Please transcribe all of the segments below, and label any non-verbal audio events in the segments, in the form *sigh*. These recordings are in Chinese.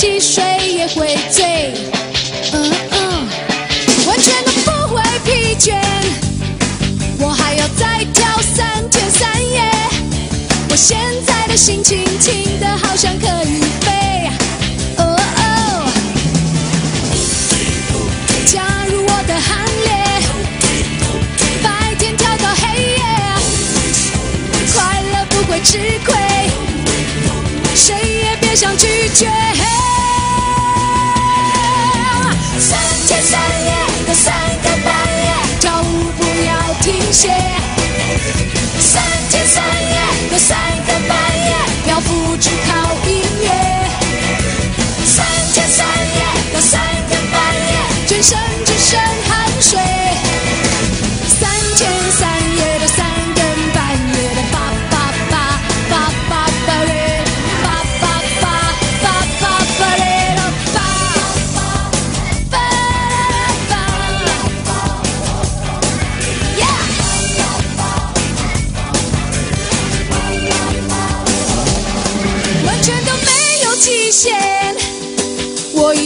汽水也会醉，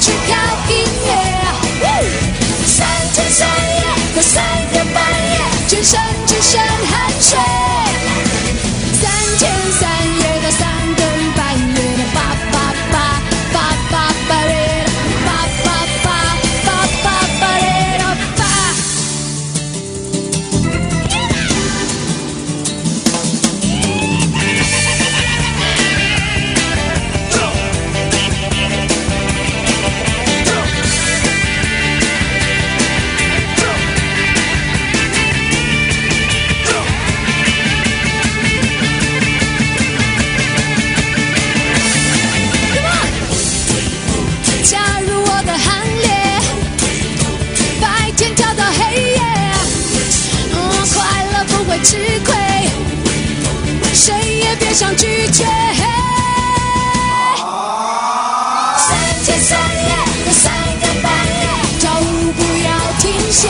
只靠音乐。三天三夜到三更半夜，全身也想拒绝。三天三夜到三更半夜，跳舞不要停歇。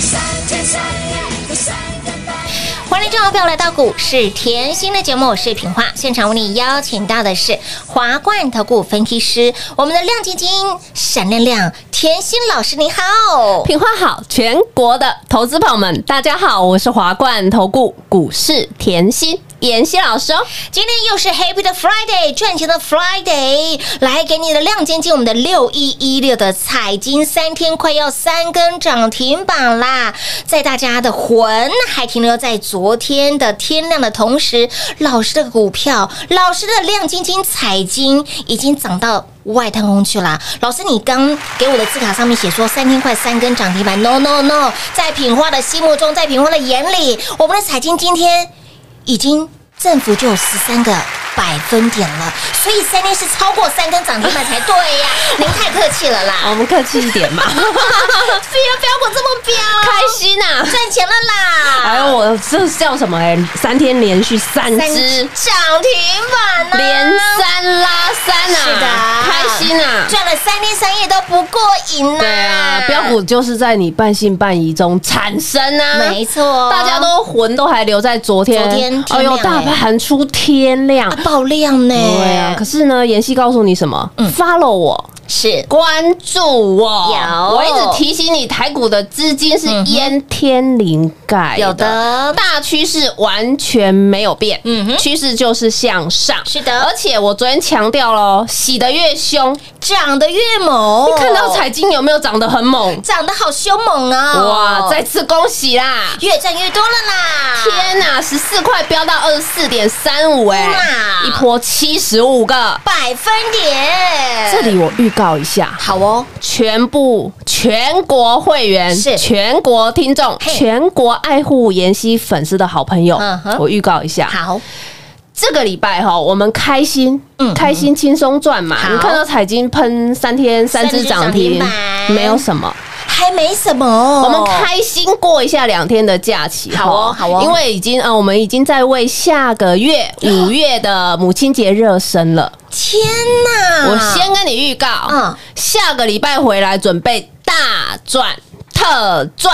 三天三夜到三更半夜。欢迎众好朋友来到股市。甜心的节目，我是品花。现场为你邀请到的是华冠投顾分析师，我们的亮晶晶、闪亮亮、甜心老师，你好。品花好，全国的投资朋友们，大家好，我是华冠投顾股市。甜心妍希老师哦。今天又是 Happy 的 Friday，赚钱的 Friday，来给你的亮晶晶，我们的六一一六的彩金三天快要三根涨停板啦，在大家的魂还停留在昨天的天亮的同时，老师的股票，老师的亮晶晶彩金已经涨到。外太空去啦！老师，你刚给我的字卡上面写说三天快三根涨停板，no no no，在品花的心目中，在品花的眼里，我们的彩金今天已经政府就十三个百分点了，所以三天是超过三根涨停板才对呀！您太客气了啦，*laughs* 我们客气一点嘛，*laughs* 非要标股这么飙，开心啊！赚钱了啦！哎呦，我这叫什么？哎，三天连续三三只，涨停板呢，连三拉三啊！是的，开心啊！赚了三天三夜都不过瘾呐！对啊，标股就是在你半信半疑中产生啊，没错，大家都魂都还留在昨天，昨天天哎呦，大盘出天亮啊，爆量呢，对啊，可是呢，妍希告诉你什么？Follow 我。是。关注我，有。我一直提醒你，台股的资金是淹天灵盖有的。大趋势完全没有变，嗯哼。趋势就是向上，是的。而且我昨天强调了，洗得越凶，涨得越猛，你看到彩金有没有涨得很猛？涨得好凶猛啊！哇，再次恭喜啦！越赚越多了啦！天呐，十四块飙到二十四点三五，哎。哇，一波七十五个。百分点，这里我预告一下，好哦，全部全国会员是。全国听众、全国爱护妍希粉丝的好朋友嗯，我预告一下，好，这个礼拜哈，我们开心，嗯开心轻松赚嘛。好。你看到彩金喷三天三只涨停没有什么，还没什么，我们开心过一下两天的假期，好哦好哦因为已经呃，我们已经在为下个月五月的母亲节热身了。天哪！我先跟你预告，嗯下个礼拜回来准备大赚特赚。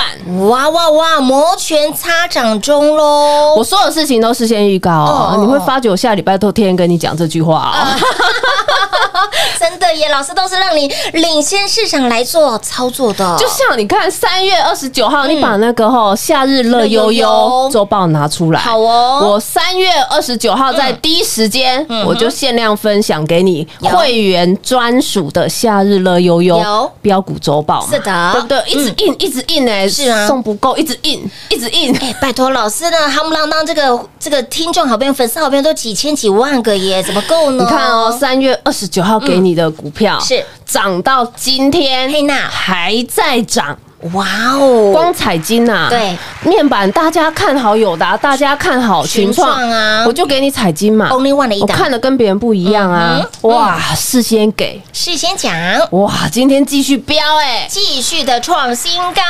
哇哇哇，摩拳擦掌中喽！我所有事情都事先预告哦哦，你会发觉我下礼拜都天天跟你讲这句话哦。*laughs* *laughs* 真的耶，老师都是让你领先市场来做操作的，就像你看，三月二十九号，你把那个吼夏日乐悠悠周报拿出来。好哦。我三月二十九号在第一时间，我就限量分享给你会员专属的夏日乐悠悠标股周报，是的。对不对？一直印，一直印哎，是啊。送不够，一直印，一直印。哎，拜托老师呢，夯不啷当这个这个听众好朋友、粉丝好朋友都几千几万个耶，怎么够呢？你看哦，三月二十九号给你的股票是涨到今天，嘿娜还在涨。哇哦，光彩金呐、对。面板大家看好友达，大家看好群创啊。我就给你彩金嘛。Only one 的一我看的跟别人不一样啊。哇，事先给，事先讲，哇，今天继续飙哎、继续的创新高，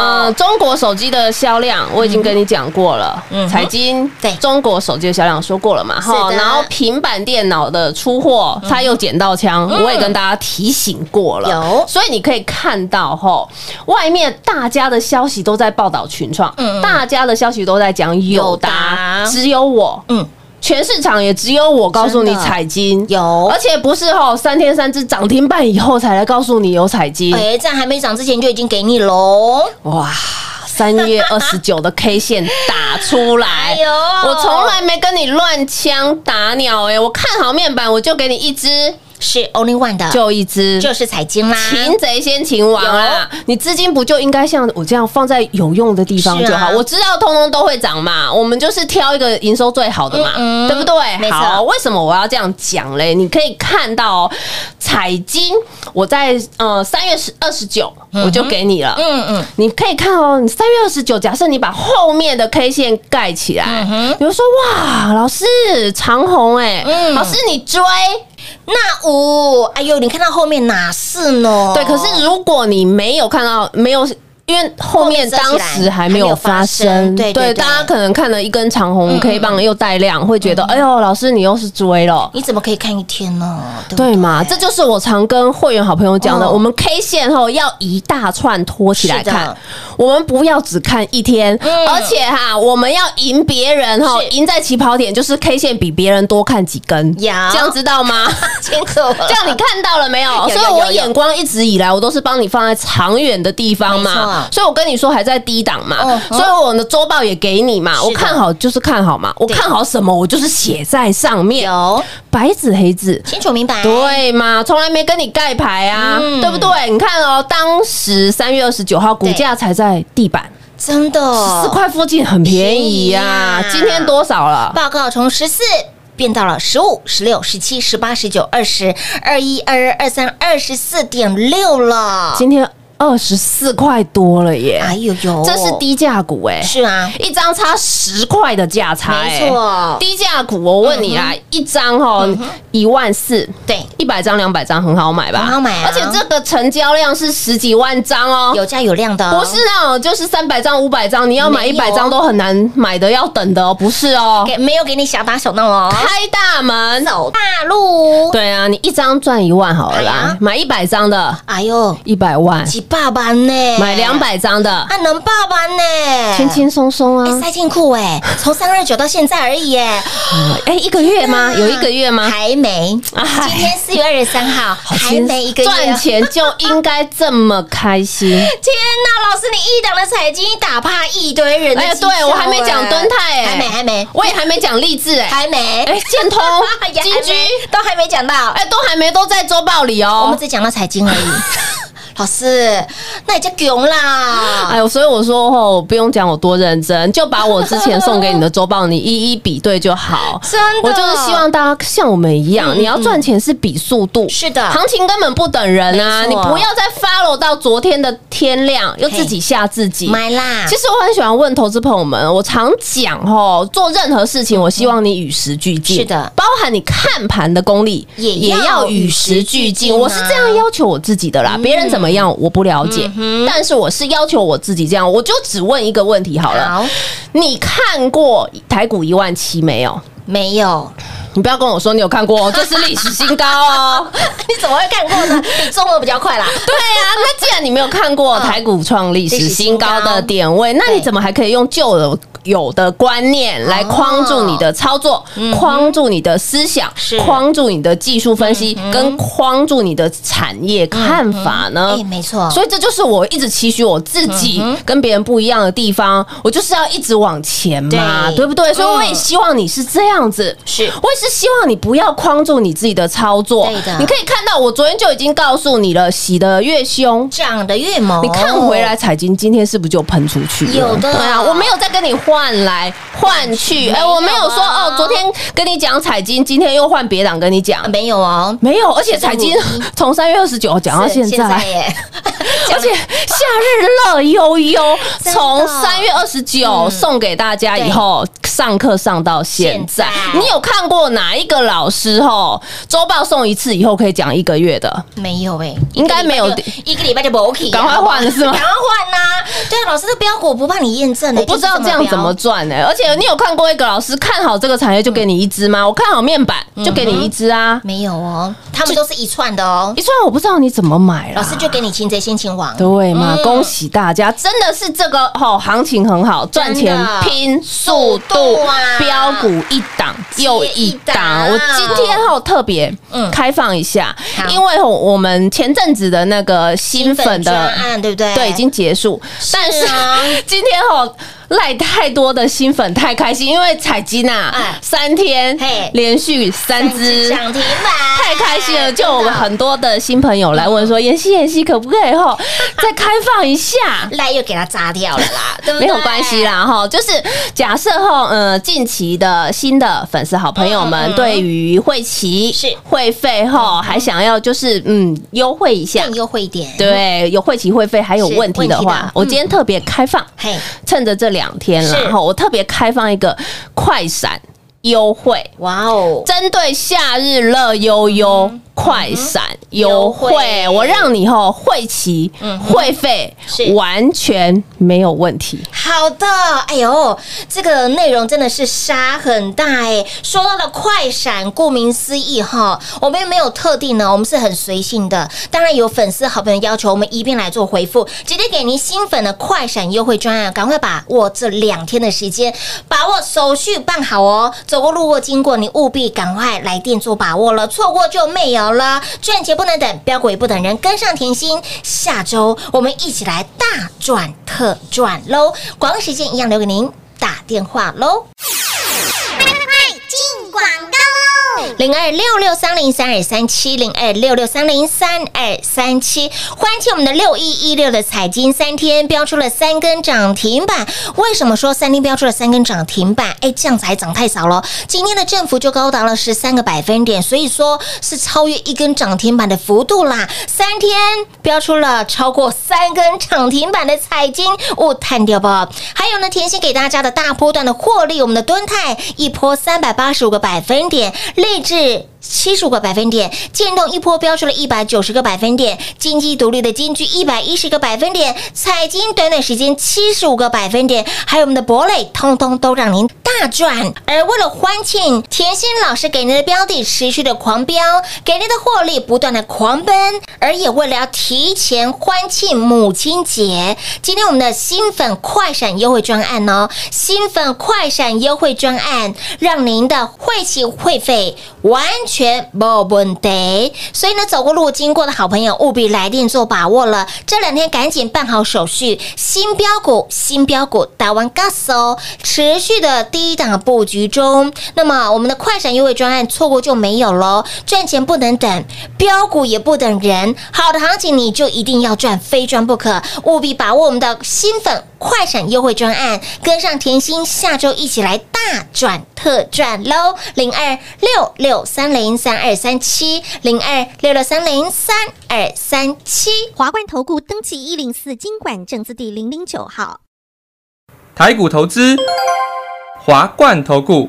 嗯，中国手机的销量我已经跟你讲过了，嗯彩金对。中国手机的销量说过了嘛，是的。嗯然后平板电脑的出货，他又捡到枪，我也跟大家提醒过了，有。所以你可以看到吼，外面大家的消息都在报道群创，嗯大家的消息都在讲友友达。达，只有我，嗯，全市场也只有我告诉你彩金。有。而且不是吼三天三只涨停板以后才来告诉你有彩金，哎，在还没涨之前就已经给你喽，哇，三月二十九的 K 线打出来，*laughs* 我从来没跟你乱枪打鸟哎、我看好面板，我就给你一只，是 Only One 的，就一只，就是彩金啦，擒贼先擒王啊！你资金不就应该像我这样放在有用的地方就好？啊。我知道通通都会涨嘛，我们就是挑一个营收最好的嘛，嗯嗯。对不对？好，为什么我要这样讲嘞？你可以看到哦彩金，我在呃三月十二十九我就给你了，嗯嗯，你可以看哦，你三月二十九，假设你把后面的 K 线盖起来，嗯你会说哇，老师长虹哎、嗯。老师你追。那五，哎呦，你看到后面哪是呢？对，可是如果你没有看到，没有。因为后面当时还没有发生，对对对大家可能看了一根长红 K 棒又带量，会觉得，嗯。哎呦，老师你又是追了。你怎么可以看一天呢？对嘛？这就是我常跟会员好朋友讲的，哦我们 K 线后要一大串拖起来看，我们不要只看一天，嗯。而且哈，我们要赢别人哈，赢在起跑点，就是 K 线比别人多看几根，有这样知道吗？*laughs* 清楚了，这样你看到了没有？*laughs* 有所以我眼光一直以来，我都是帮你放在长远的地方嘛所以我跟你说还在低档嘛嗯，所以我的周报也给你嘛。我看好就是看好嘛，我看好什么，我就是写在上面，有白纸黑字。清楚明白，对嘛，从来没跟你盖牌啊，嗯对不对？你看哦，当时三月二十九号股价才在地板真的十四块附近，很便宜呀、今天多少了？报告从十四。变到了十五、十六、十七、十八、十九、二十、二一、二二、二三、二十四点六了。今天二十四块多了耶，哎呦呦，这是低价股哎，是啊，一张差十块的价差哎，没错。低价股我问你啦，一张哈一万四，对，一百张两百张很好买吧？很好买啊。而且这个成交量是十几万张哦。有价有量的。哦，不是那种就是三百张、五百张，你要买一百张都很难买的，要等的哦，不是哦。给没有给你小打小闹哦，开大门，走大路，对啊，你一张赚一万好了啦哎，买一百张的。哎呦，一百万，几百万呢？买两百张的。啊，能八万呢，轻轻松松哎，啊。塞进库哎，*laughs* 从三二九到现在而已哎，哎，一个月吗？有一个月吗？还没，哎。今天四月二十三号，还没一个月，赚钱就应该这么开心。*laughs* 天呐，老师，你一档的彩金打趴一堆人的哎。对我还没讲敦泰哎，还没还没。我也还没讲励志哎，还没，哎，建通 *laughs* 金居，都还没讲到，哎，都还没都在周报里哦。我们只讲到财经而已。老师，那你就穷啦！哎呦，所以我说哦，不用讲我多认真，就把我之前送给你的周报，你一一比对就好。真的我就是希望大家像我们一样，嗯你要赚钱是比速度，是的行情根本不等人啊！你不要再 follow 到昨天的天亮，又自己吓自己。买啦，其实我很喜欢问投资朋友们，我常讲哦，做任何事情，我希望你与时俱进。是的包含你看盘的功力也要与时俱进。我是这样要求我自己的啦，别人怎么样我不了解，但是我是要求我自己这样。我就只问一个问题好了，好，你看过台股一万七没有？没有，你不要跟我说你有看过哦，*laughs* 这是历史新高哦。*laughs* 你怎么会看过呢？你 *laughs* 中文比较快啦。对啊，那既然你没有看过台股创历史新高的点位，那你怎么还可以用旧的有的观念来框住你的操作，框住你的思想，框住你的技术分析，跟框住你的产业看法呢？哎，？没错，所以这就是我一直期许我自己跟别人不一样的地方，我就是要一直往前嘛，对。对不对？所以我也希望你是这样子，是。我也是希望你不要框住你自己的操作。你可以看到，我昨天就已经告诉你了，洗的越凶。涨的越猛，你看回来，彩金今天是不是就喷出去了？有的对啊，我没有在跟你换来。换去，哎，我没有说哦，昨天跟你讲彩金，今天又换别档跟你讲。啊，没有哦，没有，而且彩金从三月二十九讲到现是在，耶，*laughs* 而且夏日乐悠悠 *laughs* 从三月二十九送给大家以后，上课上到现在。你有看过哪一个老师吼？周报送一次以后可以讲一个月的？没有哎，应该没有。一个礼拜就不 OK，赶快换了是吗？赶快换呐！对啊，老师的标股不怕你验证的，我不知道这样怎么赚呢、而且你有看过一个老师看好这个产业就给你一支吗？我看好面板就给你一支啊，没有哦，他们都是一串的哦。一串我不知道你怎么买啦老师就给你擒贼先擒王，对嘛？嗯恭喜大家，真的是这个吼行情很好，赚钱拼速度啊，标股一档又一档档。我今天吼特别嗯开放一下好，因为吼我们前阵子的那个新粉专的。案对不对？对，已经结束，但是啊 *laughs* 今天吼赖太多的新粉太开心，因为彩金啊哎，三天嘿连续三支涨停板，太开心了！就我们很多的新朋友来问说，妍希妍希可不可以后 *laughs* 再开放一下？赖又给它炸掉了啦，对不对？没有关系。啦，哈，就是假设后，呃，近期的新的粉丝好朋友们对于会期是会费后，还想要就是嗯优惠一下更，优惠一点，，对，有会期会费还有问题的话，我今天特别开放，嘿，趁着这两天了，是然后我特别开放一个快闪优惠。哇哦，针对夏日乐悠悠快闪优优惠惠，我让你吼会期会费是完全没有问题。好的，哎呦，这个内容真的是杀很大哎。说到了快闪，顾名思义哈，我们也没有特定呢，我们是很随性的。当然有粉丝好朋友要求，我们一并来做回复，直接给您新粉的快闪优惠专案，赶快把握这两天的时间，把握手续办好哦。走过路过经过，你务必赶快来电做把握了，错过就没有好了。赚钱不能等，标股也不等人，跟上甜心。下周我们一起来大赚特赚喽！广告时间一样留给您打电话喽。广告零二六六三零三二三七零二六六三零三二三七，欢庆我们的六一一六的彩金三天标出了三根涨停板。为什么说三天标出了三根涨停板？哎，这样子还涨太少了。今天的振幅就高达了十三个百分点，所以说是超越一根涨停板的幅度啦。三天标出了超过三根涨停板的彩金，我探掉吧。还有呢，甜心给大家的大波段的获利，我们的敦泰一波三百八十五个百分点，励志。七十五个百分点，建动一波飙出了一百九十个百分点，经济独立的金居一百一十个百分点，彩金短短时间七十五个百分点，还有我们的博磊，通通都让您大赚。而为了欢庆甜心老师给您的标的持续的狂飙，给您的获利不断的狂奔，而也为了要提前欢庆母亲节，今天我们的新粉快闪优惠专案哦，新粉快闪优惠专案，让您的会期会费完。全没问题，所以呢，走过路经过的好朋友务必来电做把握了。这两天赶紧办好手续，新标股、新标股打完 gas 哦，持续的低档布局中。那么我们的快闪优惠专案错过就没有喽，赚钱不能等，标股也不等人。好的行情你就一定要赚，非赚不可，务必把握我们的新粉快闪优惠专案，跟上甜心，下周一起来大赚特赚喽！零二六六三零。零三二三七零二六六三零三二三七华冠投顾登记一零四经管证字第零零九号，台股投资华冠投顾。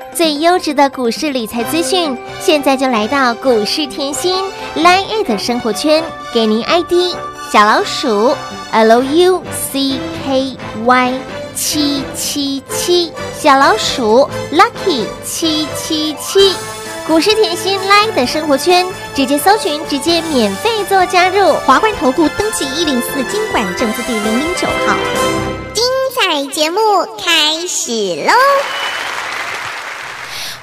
最优质的股市理财资讯，现在就来到股市甜心 Line 的生活圈，给您 ID。小老鼠 L U C K Y 七七七，小老鼠 Lucky 七七七，股市甜心 Line 的生活圈，直接搜寻，直接免费做加入。华冠投顾登记一零四经管证字第零零九号，精彩节目开始喽！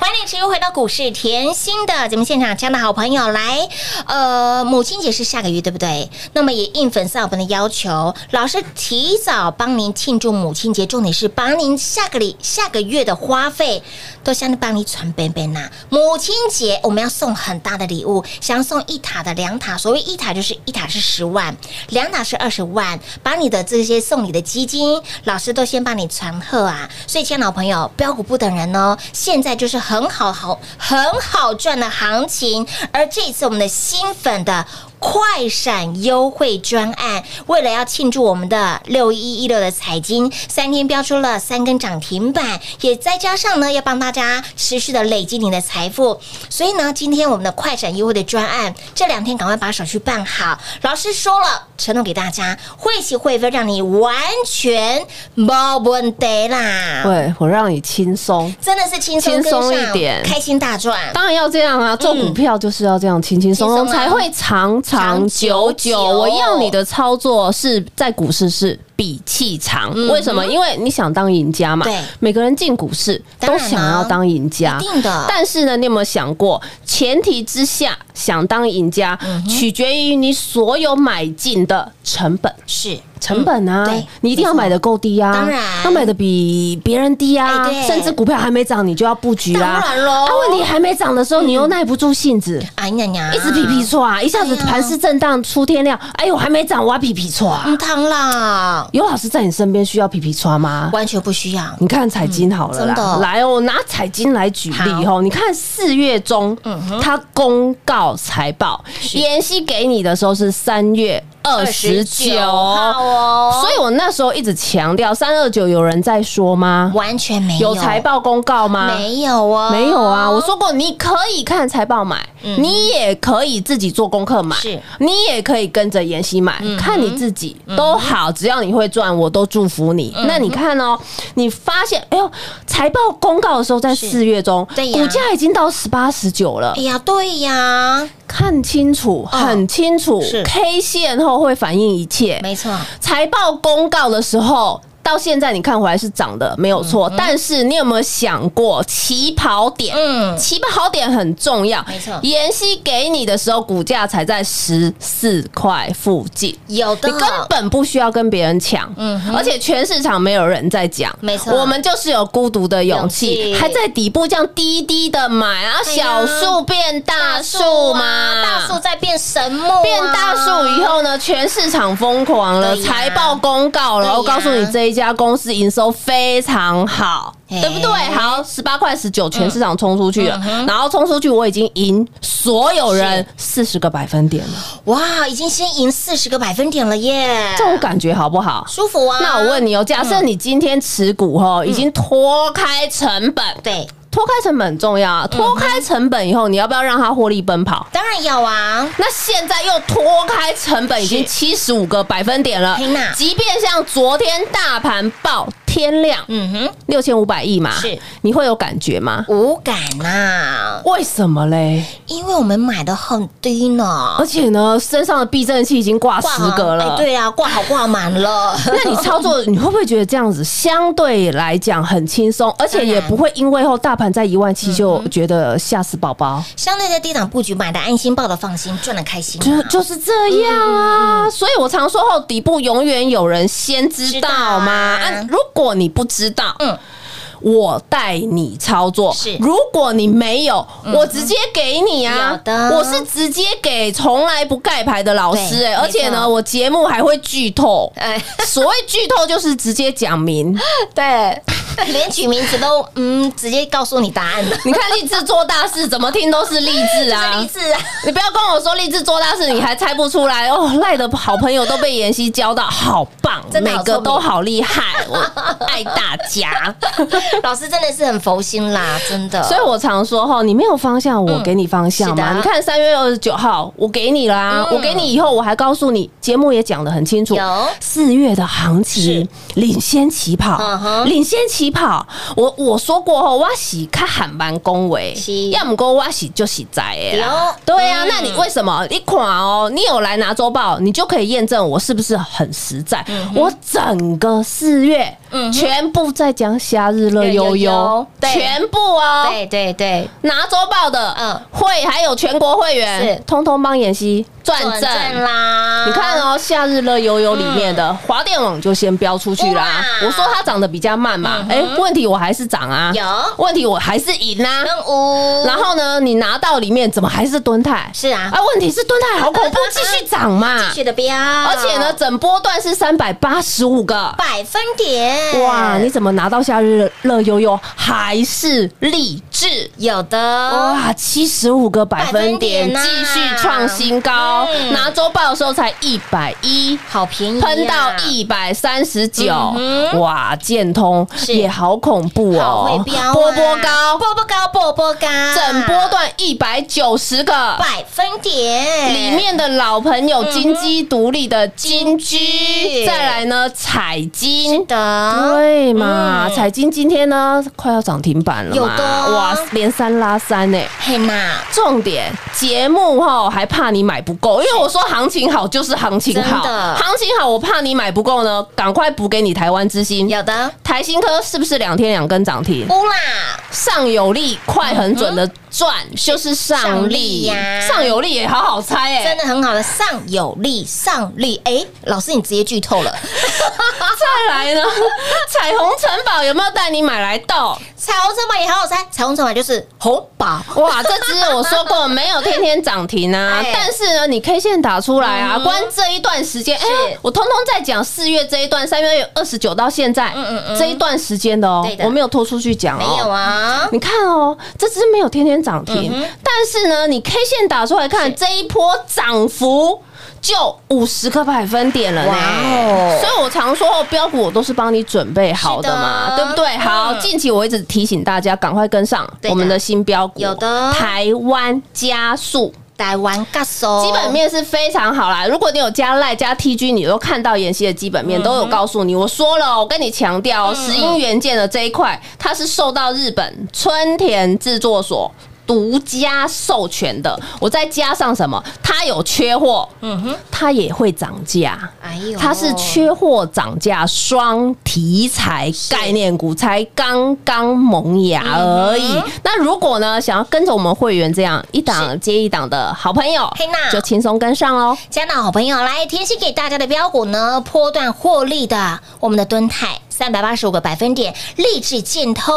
欢迎持续回到股市甜心的节目现场，亲爱的好朋友来，呃，母亲节是下个月，对不对？那么也应粉丝朋友的要求，老师提早帮您庆祝母亲节，重点是把您下个礼下个月的花费都相当帮你传本本呐。母亲节我们要送很大的礼物，想要送一塔的两塔，所谓一塔就是一塔是十万，两塔是二十万，把你的这些送礼的基金，老师都先帮你传贺啊。所以，亲爱的好朋友，标股不等人哦，现在就是很很好好很好赚的行情，而这次我们的新粉的。快闪优惠专案，为了要庆祝我们的六一一六的彩金三天标出了三根涨停板，也再加上呢要帮大家持续的累积您的财富，所以呢今天我们的快闪优惠的专案这两天赶快把手续办好。老师说了，承诺给大家会期会费让你完全没问题啦，对我让你轻松，真的是轻松轻松一点开心大赚。当然要这样啊！做股票就是要这样轻轻松松，才会长长久久久。我要你的操作是在股市是比气长，为什么？因为你想当赢家嘛。对每个人进股市都想要当赢家，一定的但是呢，你有没有想过，前提之下想当赢家，嗯取决于你所有买进的成本。是成本啊，你一定要买的够低啊，当然要买的比别人低啊，甚至股票还没涨你就要布局啦。当然喽啊，问题还没涨的时候，你又耐不住性子。哎呀呀，一直皮皮错啊！一下子盘势震荡出天亮，哎呦，还没涨，我要皮皮错啊！嗯汤啦，有老师在你身边需要皮皮错吗？完全不需要。你看彩金好了啦，嗯真的来哦，我拿彩金来举例哦。你看四月中，嗯他公告财报，妍希给你的时候是三月二十九号哦所以我那时候一直强调三二九有人在说吗？完全没有有财报公告吗？没有哦，没有啊，我说过你可以看财报买，你也可以自己做功课买，是。你也可以跟着妍希买，看你自己都好，只要你会赚，我都祝福你。那你看哦，你发现哎呦，财报公告的时候在四月中，对呀。股价已经到十八十九了。哎，呀，对呀，看清楚，很清楚是，K 线后会反映一切，没错，财报公告的时候。到现在你看回来是涨的，没有错。但是你有没有想过起跑点？嗯。起跑点很重要。没错。妍希给你的时候，股价才在十四块附近。有的。你根本不需要跟别人抢，嗯而且全市场没有人在讲，没错。我们就是有孤独的勇气，勇还在底部这样低低的买，然后小树变大树嘛，啊大树在变神木啊，变大树以后呢，全市场疯狂了，财报公告了，对呀我告诉你这一家公司营收非常好。哎对不对？好，十八块十九，全市场冲出去了，嗯然后冲出去，我已经赢所有人四十个百分点了，哇，已经先赢四十个百分点了耶，这种感觉好不好？舒服啊。那我问你哦，假设你今天持股哦已经脱开成本，对，脱开成本很重要啊，脱开成本以后，你要不要让它获利奔跑？当然有啊，那现在又脱开成本，已经七十五个百分点了。即便像昨天大盘爆天量嗯哼，六千五百亿嘛，是你会有感觉吗？无感呐，为什么嘞？因为我们买的很低呢而，且呢，身上的避震器已经挂十好个了。哎对啊，挂好挂满了。*laughs* 那你操作，你会不会觉得这样子相对来讲很轻松，而且也不会因为后大盘在一万七就觉得吓死宝宝？相对在低档布局买的安心，抱的放心，赚的开心啊。就就是这样啊，所以我常说后底部永远有人先知知道道嘛。如果你不知道，嗯。嗯。我带你操作。是，如果你没有，我直接给你啊！的。我是直接给从来不盖牌的老师哎、对而且呢，我节目还会剧透。哎，所谓剧透就是直接讲明，*laughs* 对，连取名字都嗯，直接告诉你答案了。*laughs* 你看励志做大事，怎么听都是励志啊！励志啊！你不要跟我说励志做大事，你还猜不出来哦。赖的好朋友都被妍希教到，好棒，真的好每个都好厉害，我爱大家。*laughs* 老师真的是很佛心啦，真的。所以我常说哈，你没有方向，我给你方向嘛。你看三月二十九号，我给你啦，嗯我给你以后，我还告诉你，节目也讲的很清楚，四月的行情领先起跑嗯，领先起跑。我我说过后，我是看喊班恭维，要么过我是就是在的啦。有对啊，嗯那你为什么一款哦？你有来拿周报，你就可以验证我是不是很实在。我整个四月嗯全部在讲夏日乐悠悠全部哦。对对对，拿周报的，嗯嗯，会还有全国会员，通通帮妍希赚转正。啦。你看哦，夏日乐悠悠里面的华电网就先标出去啦。我说它涨得比较慢嘛，哎，问题我还是涨啊，有问题我还是赢啊。任务，然后呢，你拿到里面怎么还是蹲泰？是啊啊，问题是蹲泰好恐怖，继续涨嘛 *laughs* 继。续的标，而且呢，整波段是三百八十五个。百分点，哇，你怎么拿到夏日乐悠悠还是励志？有的。哇，七十五个百分点，继续创新高。嗯。拿周报的时候才一百一。好便宜啊，喷到一百三十九。嗯，哇！建通也好恐怖哦，波波高，波波高，波波高，整波段一百九十个，百分点。里面的老朋友金鸡独立的金居居，再来呢彩金。的，对嘛，嗯。彩金今天呢快要涨停板了嘛，有的哇，连三拉三呢。嘿嘛，重点节目后还怕你买不够，因为我说行情好就是行情好，的。行情好我怕你买不够呢，赶快补给你台湾之星。有的，台新科是不是两天两根涨停？乌啦，上有力，快很准的赚就是上力。呀。上有力也好好猜哎、真的很好的，上有力，上力，哎，老师你直接剧透了，*laughs* 再来呢，彩虹城堡有没有带你买来到？彩虹城堡也好好猜，彩虹筹码就是红宝，哇，这只我说过没有天天涨停啊哎，但是呢，你 K 线打出来啊，嗯。光这一段时间，哎是，我通通在讲四月这一段，三月二十九到现在嗯嗯嗯。这一段时间的哦对，的。我没有拖出去讲没有哦。啊，你看哦，这只没有天天涨停但是呢，你 K 线打出来看，这一波涨幅就五十个百分点了呢。所以我常说标股我都是帮你准备好的嘛，对不对？好，嗯近期我一直提醒大家赶快跟上我们的新标股，有的台湾加速。台湾嘎手基本面是非常好啦。如果你有加赖加 TG，你都看到妍希的基本面都有告诉你。我说了，我跟你强调，石英元件的这一块，它是受到日本春田制作所。独家授权的，我再加上什么？它有缺货，嗯哼，它也会涨价，哎呦它是缺货涨价双题材概念股，才刚刚萌芽而已。那如果呢，想要跟着我们会员这样一档接一档的好朋友嘿娜，就轻松跟上喽。加拿好朋友来，甜心给大家的标股呢，波段获利的，我们的敦泰。三百八十五个百分点，励志建通，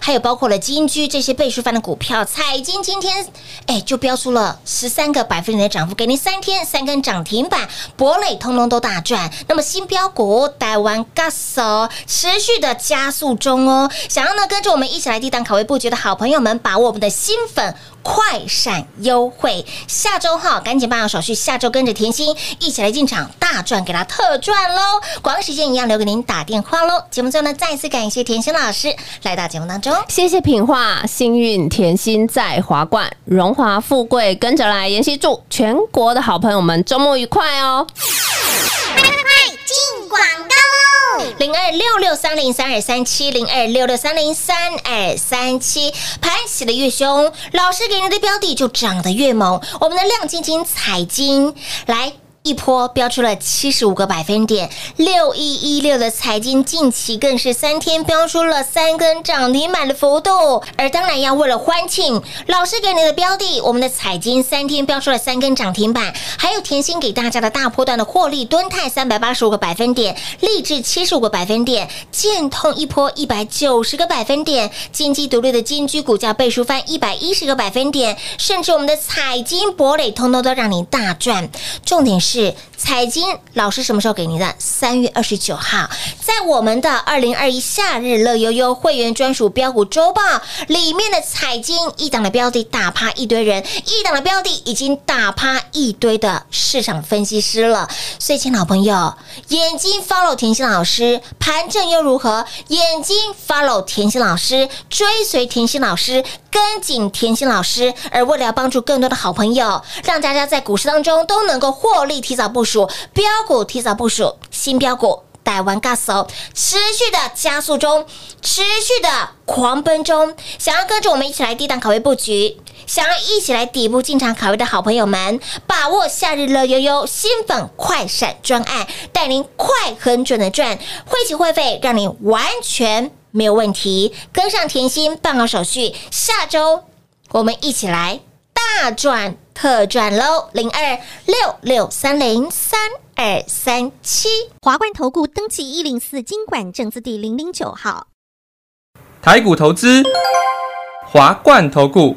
还有包括了金居这些倍数翻的股票，彩金今天哎就标出了十三个百分点的涨幅，给您三天三根涨停板，博磊通通都大赚。那么新标股台湾 gas 持续的加速中哦，想要呢跟着我们一起来低档卡位布局的好朋友们，把握我们的新粉。快闪优惠，下周哈赶紧办好手续，下周跟着甜心一起来进场大赚，给他特赚喽！广告时间一样留给您打电话喽。节目最后呢，再次感谢甜心老师来到节目当中。谢谢品画，幸运甜心在华冠，荣华富贵跟着来。妍希祝全国的好朋友们周末愉快哦！*laughs* 进广告喽！零二六六三零三二三七零二六六三零三二三七，盘洗的越凶，老师给你的标的就涨得越猛。我们的亮晶晶彩金来。一波飙出了七十五个百分点，六一一六的财经近期更是三天飙出了三根涨停板的幅度。而当然要为了欢庆，老师给你的标的，我们的彩金三天飙出了三根涨停板，还有甜心给大家的大波段的获利，敦泰三百八十五个百分点，励志七十五个百分点，建通一波一百九十个百分点，金鸡独立的金居股价倍数翻一百一十个百分点，甚至我们的彩金博磊通通都让你大赚。重点是是彩金老师什么时候给您的？三月二十九号，在我们的二零二一夏日乐悠悠会员专属标股周报里面的彩金一档的标的打趴一堆人，一档的标的已经打趴一堆的市场分析师了。所以，请老朋友，眼睛 follow 甜心老师，盘正又如何？眼睛 follow 甜心老师，追随甜心老师，跟紧甜心老师。而为了要帮助更多的好朋友，让大家在股市当中都能够获利，提早部署标股，提早部署新标股。台湾 gas 哦，持续的加速中，持续的狂奔中。想要跟着我们一起来低档卡位布局，想要一起来底部进场卡位的好朋友们，把握夏日乐悠悠新粉快闪专案，带您快很准的赚，会起会费让你完全没有问题。跟上甜心办好手续，下周我们一起来大赚特赚喽！零二六六三零三二三七。华冠投顾登记一零四经管证字第零零九号。台股投资，华冠投顾。